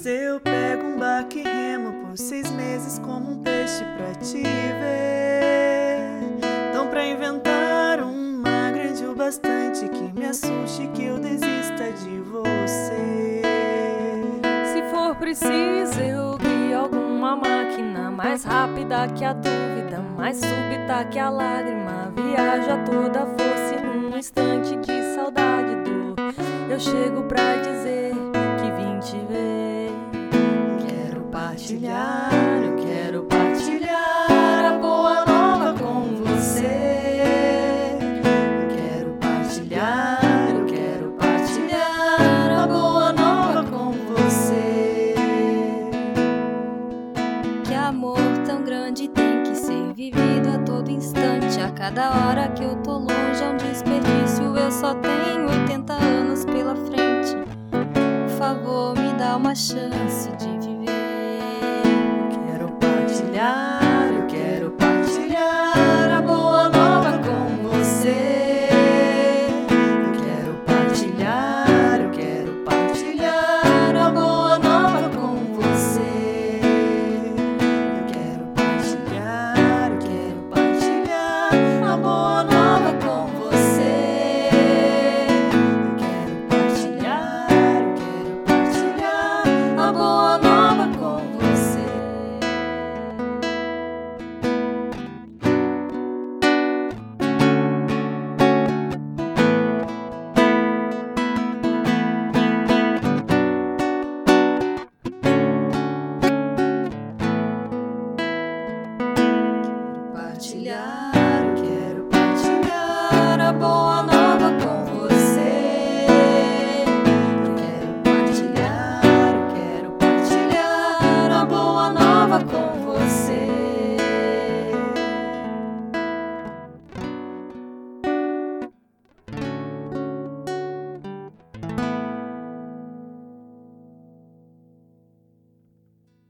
vezes eu pego um barco e remo por seis meses como um peixe pra te ver. Então, pra inventar uma grande o bastante que me assuste que eu desista de você. Se for preciso, eu crio alguma máquina mais rápida que a dúvida, mais súbita que a lágrima. Viaja toda força e num instante de saudade dor. Eu chego pra dizer que vim te ver. Partilhar, eu quero partilhar a boa nova com você. Quero partilhar, eu quero partilhar a boa nova com você. Que amor tão grande tem que ser vivido a todo instante. A cada hora que eu tô longe é um desperdício. Eu só tenho 80 anos pela frente. Por favor, me dá uma chance de.